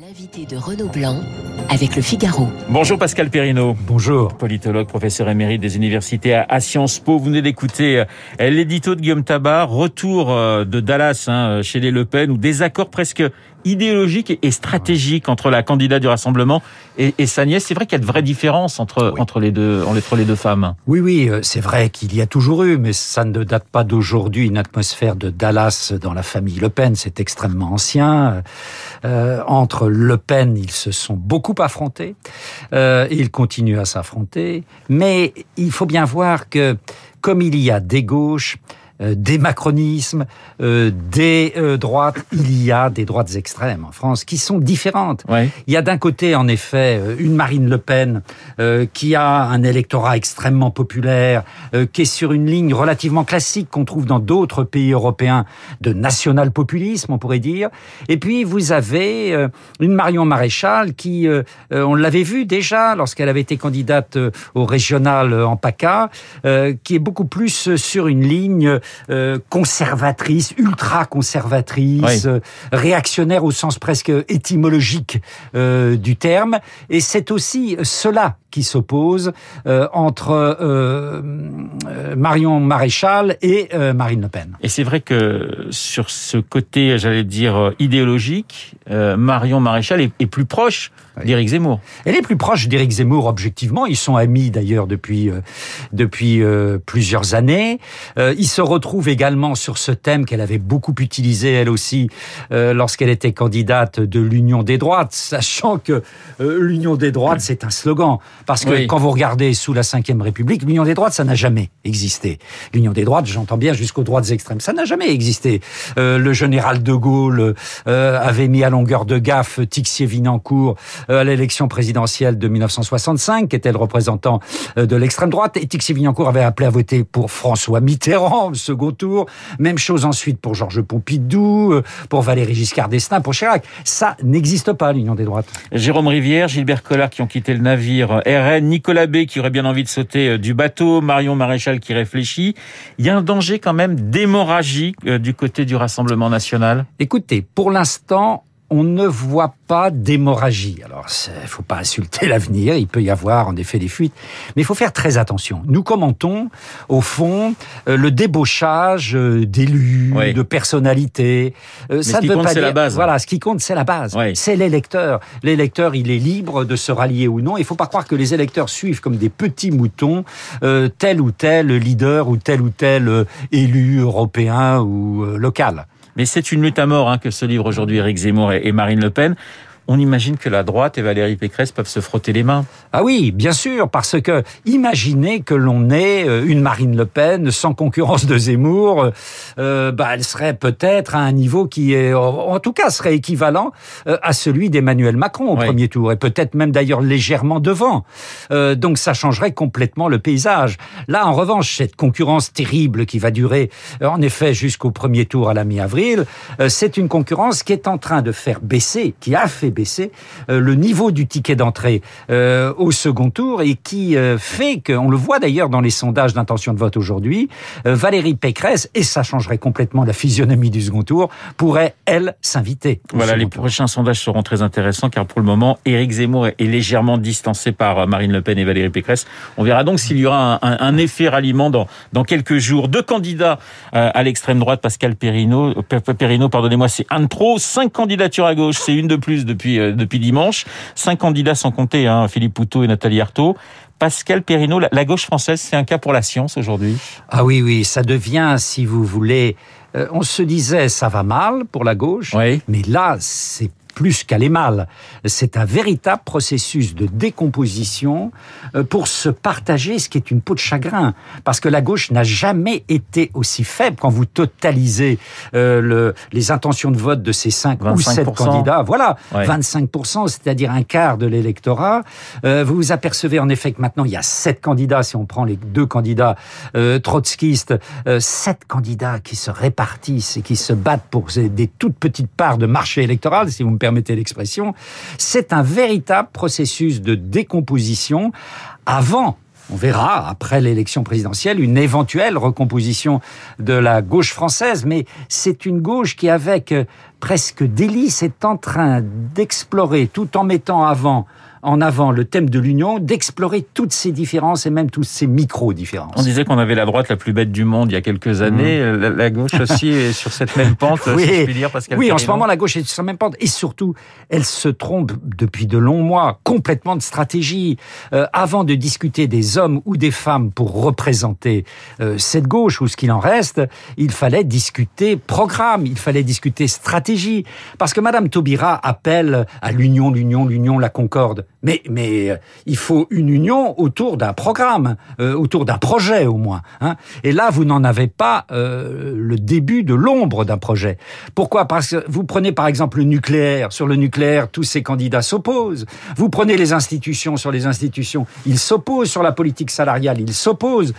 L'invité de Renaud Blanc avec le Figaro. Bonjour Pascal Perrino. Bonjour. Politologue, professeur émérite des universités à Sciences Po. Vous venez d'écouter euh, l'édito de Guillaume Tabar, retour euh, de Dallas hein, chez les Le Pen, ou désaccord presque idéologique et stratégique entre la candidate du Rassemblement et, et sa nièce. C'est vrai qu'il y a de vraies différences entre, Oui. entre, les, deux, entre les deux femmes. Oui, oui, euh, c'est vrai qu'il y a toujours eu, mais ça ne date pas d'aujourd'hui, une atmosphère de Dallas dans la famille Le Pen. C'est extrêmement ancien. Euh, entre Le Pen, ils se sont beaucoup affrontés. Euh, ils continuent à s'affronter. Mais il faut bien voir que, comme il y a des gauches, des macronismes, euh, des euh, droites, il y a des droites extrêmes en France qui sont différentes. Ouais. Il y a d'un côté, en effet, euh, une Marine Le Pen euh, qui a un électorat extrêmement populaire, euh, qui est sur une ligne relativement classique qu'on trouve dans d'autres pays européens de national-populisme, on pourrait dire. Et puis, vous avez euh, une Marion Maréchal qui, euh, euh, on l'avait vu déjà lorsqu'elle avait été candidate euh, au régional euh, en PACA, euh, qui est beaucoup plus euh, sur une ligne euh, conservatrice, ultra-conservatrice, Oui. euh, réactionnaire au sens presque étymologique euh, du terme. Et c'est aussi cela qui s'oppose euh, entre Marion Maréchal et Marine Le Pen. Et c'est vrai que sur ce côté, j'allais dire, idéologique, euh, Marion Maréchal est, est plus proche Oui. d'Éric Zemmour. Elle est plus proche d'Éric Zemmour, objectivement. Ils sont amis d'ailleurs depuis euh, depuis euh, plusieurs années. Euh, ils se retrouvent également sur ce thème qu'elle avait beaucoup utilisé elle aussi euh, lorsqu'elle était candidate de l'Union des droites, sachant que euh, l'Union des droites c'est un slogan parce que Oui. quand vous regardez sous la Ve République, l'Union des droites ça n'a jamais existé. L'Union des droites, j'entends bien jusqu'aux droites extrêmes, ça n'a jamais existé. Euh, le général de Gaulle avait mis à longueur de gaffe Tixier-Vinancourt à l'élection présidentielle de 1965, qui était le représentant de l'extrême droite. Et Tixier-Vinancourt avait appelé à voter pour François Mitterrand second tour. Même chose ensuite pour Georges Pompidou, euh, pour Valéry Giscard d'Estaing, pour Chirac. Ça n'existe pas, l'union des droites. Jérôme Rivière, Gilbert Collard qui ont quitté le navire euh, RN, Nicolas B qui aurait bien envie de sauter euh, du bateau, Marion Maréchal qui réfléchit. Il y a un danger quand même d'hémorragie du côté du Rassemblement national. Écoutez, pour l'instant, on ne voit pas d'hémorragie. Alors, il faut pas insulter l'avenir, il peut y avoir en effet des fuites, mais il faut faire très attention. Nous commentons, au fond, euh, le débauchage euh, d'élus, Oui. de personnalités. Euh, ce qui compte, c'est la base. Voilà, ce qui compte, c'est la base. Oui. C'est l'électeur. L'électeur, il est libre de se rallier ou non. Il faut pas croire que les électeurs suivent comme des petits moutons euh, tel ou tel leader ou tel ou tel élu européen ou local. Mais c'est une lutte à mort hein, que se livrent aujourd'hui Éric Zemmour et Marine Le Pen. On imagine que la droite et Valérie Pécresse peuvent se frotter les mains. Ah oui, bien sûr, parce que imaginez que l'on ait euh, une Marine Le Pen sans concurrence de Zemmour, euh, bah, elle serait peut-être à un niveau qui est, en tout cas, serait équivalent euh, à celui d'Emmanuel Macron au Oui. premier tour, et peut-être même d'ailleurs légèrement devant. Euh, donc ça changerait complètement le paysage. Là, en revanche, cette concurrence terrible qui va durer, euh, en effet, jusqu'au premier tour à la mi-avril, euh, c'est une concurrence qui est en train de faire baisser, qui a fait baisser euh, le niveau du ticket d'entrée euh, au second tour et qui euh, fait qu'on le voit d'ailleurs dans les sondages d'intention de vote aujourd'hui, Valérie Pécresse, et ça changerait complètement la physionomie du second tour, pourrait, elle, s'inviter. Voilà, les tour. prochains sondages seront très intéressants car pour le moment, Éric Zemmour est légèrement distancé par Marine Le Pen et Valérie Pécresse. On verra donc s'il y aura un, un- un effet ralliement dans, dans quelques jours. Deux candidats à l'extrême droite, Pascal Perrino, Pe- Pe- Perrino, pardonnez-moi, c'est un de trop. Cinq candidatures à gauche, c'est une de plus depuis euh, depuis dimanche. Cinq candidats sans compter, hein, Philippe Poutot et Nathalie Arthaud. Pascal Perrino, la, la gauche française, c'est un cas pour la science aujourd'hui. Ah oui, oui, ça devient, si vous voulez, euh, on se disait ça va mal pour la gauche, Oui. mais là, c'est plus qu'aller mal. C'est un véritable processus de décomposition euh, pour se partager ce qui est une peau de chagrin. Parce que la gauche n'a jamais été aussi faible quand vous totalisez euh, le, les intentions de vote de ces cinq ou sept 25%. candidats. Voilà, Ouais. 25%, c'est-à-dire un quart de l'électorat. Euh, vous vous apercevez en effet que maintenant, il y a sept candidats, si on prend les deux candidats euh, trotskistes, euh, sept candidats qui se répartissent et qui se battent pour des toutes petites parts de marché électoral, si vous me permettez l'expression. C'est un véritable processus de décomposition avant on verra, après l'élection présidentielle, une éventuelle recomposition de la gauche française. Mais c'est une gauche qui, avec euh, presque délice, est en train d'explorer, tout en mettant avant en avant le thème de l'union, d'explorer toutes ces différences et même toutes ces micro-différences. On disait qu'on avait la droite la plus bête du monde il y a quelques années. Mmh. La, gauche aussi est sur cette même pente, oui. si je puis dire, Pascal Oui, en ce moment, la gauche est sur cette même pente. Et surtout, elle se trompe depuis de longs mois complètement de stratégie. Euh, avant de discuter des hommes ou des femmes pour représenter euh, cette gauche ou ce qu'il en reste, il fallait discuter programme, il fallait discuter stratégie. Parce que Madame Taubira appelle à l'union, l'union, l'union, la concorde. Mais, mais euh, il faut une union autour d'un programme, euh, autour d'un projet au moins. Hein. Et là, vous n'en avez pas euh, le début de l'ombre d'un projet. Pourquoi? Parce que vous prenez par exemple le nucléaire. Sur le nucléaire, tous ces candidats s'opposent. Vous prenez les institutions. Sur les institutions, ils s'opposent. Sur la politique salariale, ils s'opposent.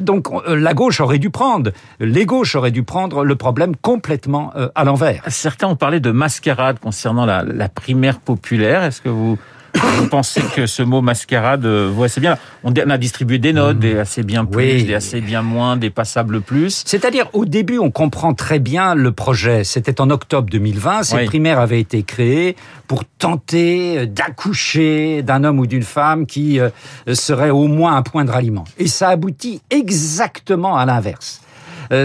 donc la gauche aurait dû prendre, les gauches auraient dû prendre le problème complètement à l'envers. Certains ont parlé de mascarade concernant la, la primaire populaire. Est-ce que vous vous pensez que ce mot mascarade euh, voit assez bien On a distribué des notes, des assez bien plus, des assez bien moins, des passables plus. C'est-à-dire, au début, on comprend très bien le projet. C'était en octobre 2020. Ces primaires avaient été créées pour tenter euh, d'accoucher d'un homme ou d'une femme qui euh, serait au moins un point de ralliement. Et ça aboutit exactement à l'inverse.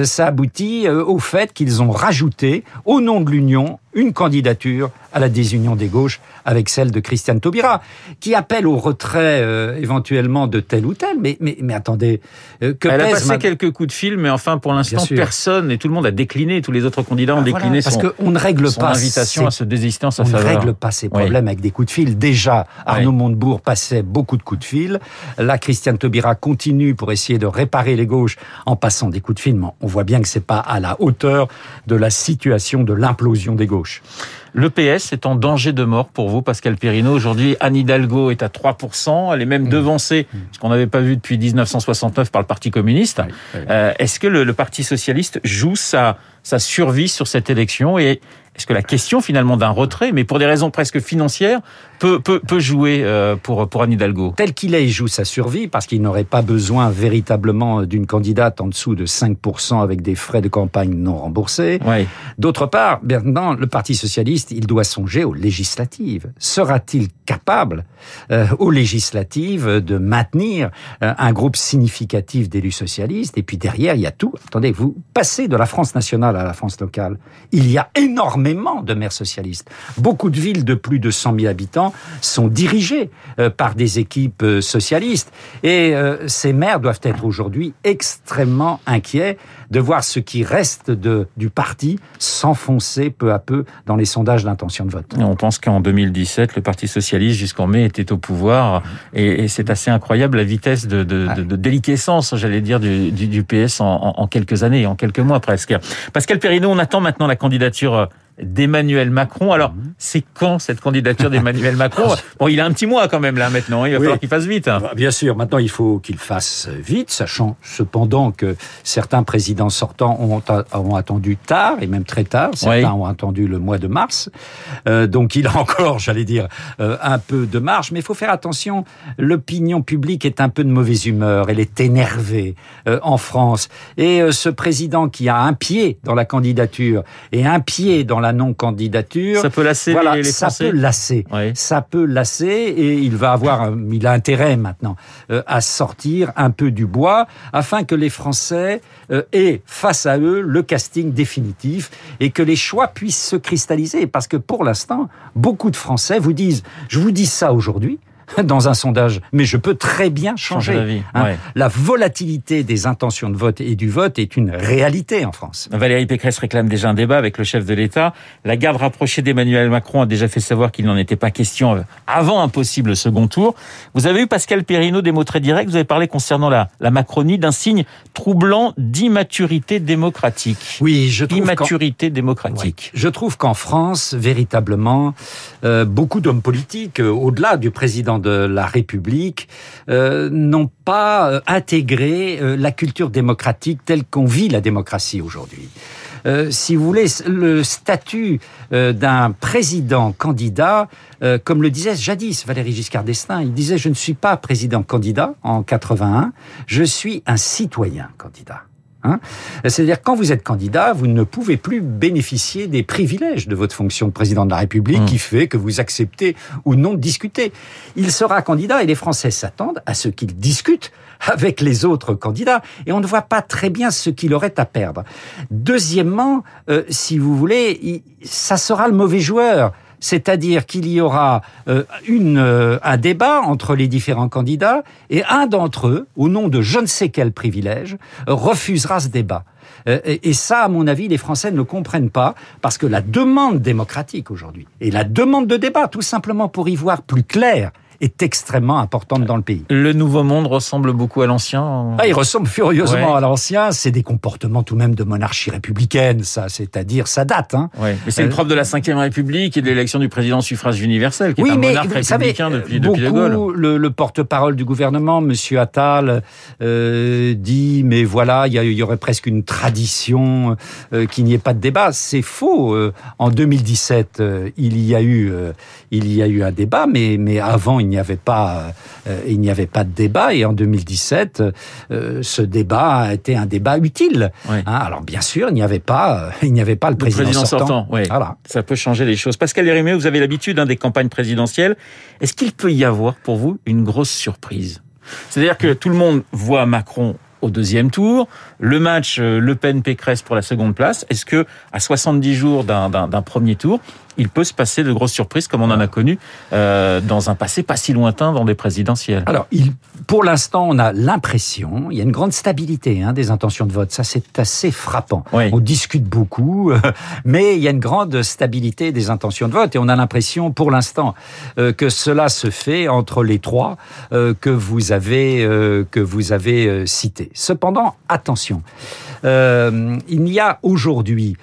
ça aboutit au fait qu'ils ont rajouté, au nom de l'Union, une candidature à la désunion des gauches avec celle de Christiane Taubira, qui appelle au retrait euh, éventuellement de tel ou tel. Mais, mais, mais attendez, euh, que Elle a passé quelques coups de fil, mais enfin pour l'instant personne et tout le monde a décliné, tous les autres candidats ont ah, décliné parce son, qu'on ne règle pas invitation à se désister en sa on faveur. Ne règle pas ces problèmes avec des coups de fil. Déjà, Arnaud Montebourg passait beaucoup de coups de fil. Là, Christiane Taubira continue pour essayer de réparer les gauches en passant des coups de fil. Mais on voit bien que c'est pas à la hauteur de la situation de l'implosion des gauches. Le PS est en danger de mort pour vous, Pascal Perrino. Aujourd'hui, Anne Hidalgo est à 3%. Elle est même mmh. devancée, mmh. ce qu'on n'avait pas vu depuis 1969 par le Parti communiste. Euh, est-ce que le, Parti socialiste joue sa, sa survie sur cette élection et est-ce que la question finalement d'un retrait, mais pour des raisons presque financières, peut, peut, peut jouer euh, pour, pour Anne Hidalgo? Tel qu'il est, il joue sa survie parce qu'il n'aurait pas besoin véritablement d'une candidate en dessous de 5% avec des frais de campagne non remboursés. Ouais. D'autre part, maintenant, le Parti socialiste, il doit songer aux législatives. Sera-t-il capable euh, aux législatives de maintenir euh, un groupe significatif d'élus socialistes? Et puis derrière, il y a tout. Attendez, vous passez de la France nationale à la France locale. Il y a énormément de maires socialistes. Beaucoup de villes de plus de 100 000 habitants sont dirigées euh, par des équipes euh, socialistes. Et euh, ces maires doivent être aujourd'hui extrêmement inquiets de voir ce qui reste de, du parti s'enfoncer peu à peu dans les sondages d'intention de vote. On pense qu'en 2017, le Parti socialiste jusqu'en mai était au pouvoir et, c'est assez incroyable la vitesse de, déliquescence, j'allais dire, du, du, PS en, en, quelques années, en quelques mois presque. Pascal Perrineau, on attend maintenant la candidature d'Emmanuel Macron. Alors, mhm. c'est quand cette candidature d'Emmanuel Macron Bon, il a un petit mois quand même là maintenant, il va falloir qu'il fasse vite. Hein. Bien sûr, maintenant il faut qu'il fasse vite, sachant cependant que certains présidents sortants ont, ont attendu tard, et même très tard, certains ont attendu le mois de mars, euh, donc il a encore, j'allais dire, euh, un peu de marge, mais il faut faire attention, l'opinion publique est un peu de mauvaise humeur, elle est énervée euh, en France, et ce président qui a un pied dans la candidature et un pied dans la non-candidature. Ça peut lasser voilà, les, ça Peut lasser. Ça peut lasser et il va avoir, il a intérêt maintenant euh, à sortir un peu du bois afin que les Français euh, aient face à eux le casting définitif et que les choix puissent se cristalliser. Parce que pour l'instant, beaucoup de Français vous disent, je vous dis ça aujourd'hui, dans un sondage, mais je peux très bien changer. Hein. La volatilité des intentions de vote et du vote est une réalité en France. Valérie Pécresse réclame déjà un débat avec le chef de l'État. La garde rapprochée d'Emmanuel Macron a déjà fait savoir qu'il n'en était pas question avant un possible second tour. Vous avez eu Pascal Perrineau des mots très directs. Vous avez parlé concernant la, la Macronie d'un signe troublant d'immaturité démocratique. Oui, je trouve immaturité démocratique. Je trouve qu'en France, véritablement, euh, beaucoup d'hommes politiques, euh, au-delà du président de la République euh, n'ont pas euh, intégré euh, la culture démocratique telle qu'on vit la démocratie aujourd'hui. si vous voulez, le statut d'un président candidat, comme le disait jadis Valéry Giscard d'Estaing, il disait je ne suis pas président candidat en 81, je suis un citoyen candidat. Hein C'est-à-dire quand vous êtes candidat, vous ne pouvez plus bénéficier des privilèges de votre fonction de président de la République mmh. qui fait que vous acceptez ou non de discuter. Il sera candidat et les Français s'attendent à ce qu'il discute avec les autres candidats et on ne voit pas très bien ce qu'il aurait à perdre. Deuxièmement, euh, si vous voulez, ça sera le mauvais joueur c'est-à-dire qu'il y aura euh, une, euh, un débat entre les différents candidats et un d'entre eux, au nom de je ne sais quel privilège, refusera ce débat. Euh, et ça, à mon avis, les Français ne comprennent pas parce que la demande démocratique aujourd'hui et la demande de débat, tout simplement pour y voir plus clair, est extrêmement importante dans le pays. Le nouveau monde ressemble beaucoup à l'ancien ah, Il ressemble furieusement à l'ancien. C'est des comportements tout de même de monarchie républicaine, ça, c'est-à-dire ça date. Hein. Mais c'est une euh, preuve de la Ve République et de l'élection du président suffrage universel, qui est un monarque républicain depuis, depuis De Gaulle. Le, le porte-parole du gouvernement, M. Attal, euh, dit mais voilà, il y, aurait presque une tradition euh, qu'il n'y ait pas de débat. C'est faux. Euh, en 2017, il y a eu, il y a eu un débat, mais mais avant il n'y avait pas, euh, il n'y avait pas de débat. Et en 2017, euh, ce débat a été un débat utile. Hein, alors bien sûr, il n'y avait pas, il n'y avait pas le, président, sortant. voilà. Ça peut changer les choses. Pascal Lérimé, vous avez l'habitude hein, des campagnes présidentielles. Est-ce qu'il peut y avoir pour vous une grosse surprise? C'est-à-dire que tout le monde voit Macron au deuxième tour, le match euh, Le Pen-Pécresse pour la seconde place. Est-ce que à 70 jours d'un premier tour, il peut se passer de grosses surprises comme on en a connu euh, dans un passé pas si lointain dans des présidentielles. Alors, il, pour l'instant, on a l'impression, il y a une grande stabilité hein, des intentions de vote. Ça, c'est assez frappant. On discute beaucoup, mais il y a une grande stabilité des intentions de vote et on a l'impression, pour l'instant, euh, que cela se fait entre les trois euh, que vous avez que vous avez cités. Cependant, attention. Il n'y a aujourd'hui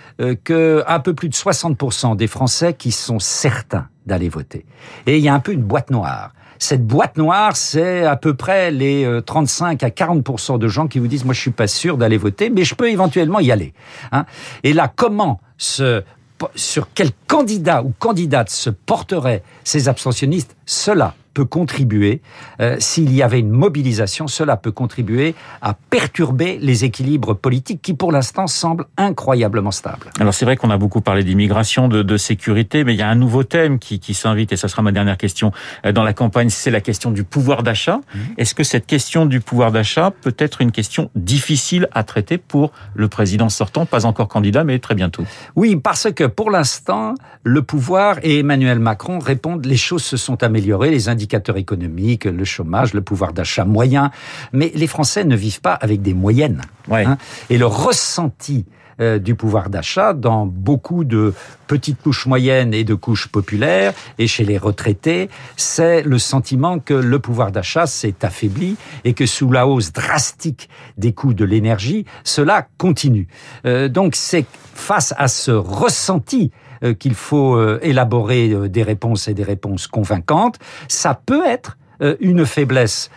que un peu plus de 60% des Français qui sont certains d'aller voter. Et il y a un peu une boîte noire. Cette boîte noire, c'est à peu près les 35 euh, à 40% de gens qui vous disent moi je suis pas sûr d'aller voter, mais je peux éventuellement y aller. Hein. Et là, comment sur quel candidat ou candidate se porteraient ces abstentionnistes? Cela peut contribuer, euh, s'il y avait une mobilisation, cela peut contribuer à perturber les équilibres politiques qui pour l'instant semblent incroyablement stables. Alors c'est vrai qu'on a beaucoup parlé d'immigration, de, de, sécurité, mais il y a un nouveau thème qui, qui s'invite, et ça sera ma dernière question euh, dans la campagne, c'est la question du pouvoir d'achat. Mmh. Est-ce que cette question du pouvoir d'achat peut être une question difficile à traiter pour le président sortant, pas encore candidat, mais très bientôt? Oui, parce que pour l'instant, le pouvoir et Emmanuel Macron répondent, les choses se sont améliorées, les indicateurs économiques, le chômage, le pouvoir d'achat moyen. Mais les Français ne vivent pas avec des moyennes. Hein. Et le ressenti euh, du pouvoir d'achat dans beaucoup de petites couches moyennes et de couches populaires et chez les retraités, c'est le sentiment que le pouvoir d'achat s'est affaibli et que sous la hausse drastique des coûts de l'énergie, cela continue. Euh, donc c'est face à ce ressenti euh, qu'il faut euh, élaborer des réponses et des réponses convaincantes. Ça peut être une faiblesse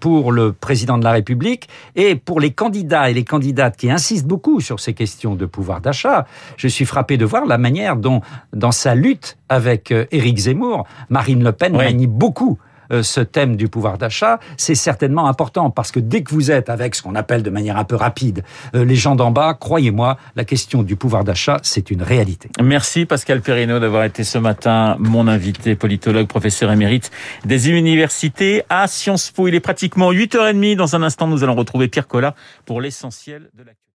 pour le président de la République et pour les candidats et les candidates qui insistent beaucoup sur ces questions de pouvoir d'achat. Je suis frappé de voir la manière dont, dans sa lutte avec Éric Zemmour, Marine Le Pen manie beaucoup euh, ce thème du pouvoir d'achat, c'est certainement important parce que dès que vous êtes avec ce qu'on appelle de manière un peu rapide euh, les gens d'en bas, croyez-moi, la question du pouvoir d'achat, c'est une réalité. Merci Pascal Perrineau d'avoir été ce matin mon invité, politologue, professeur émérite des universités à Sciences Po. Il est pratiquement 8h30. Dans un instant, nous allons retrouver Pierre Collat pour l'essentiel de la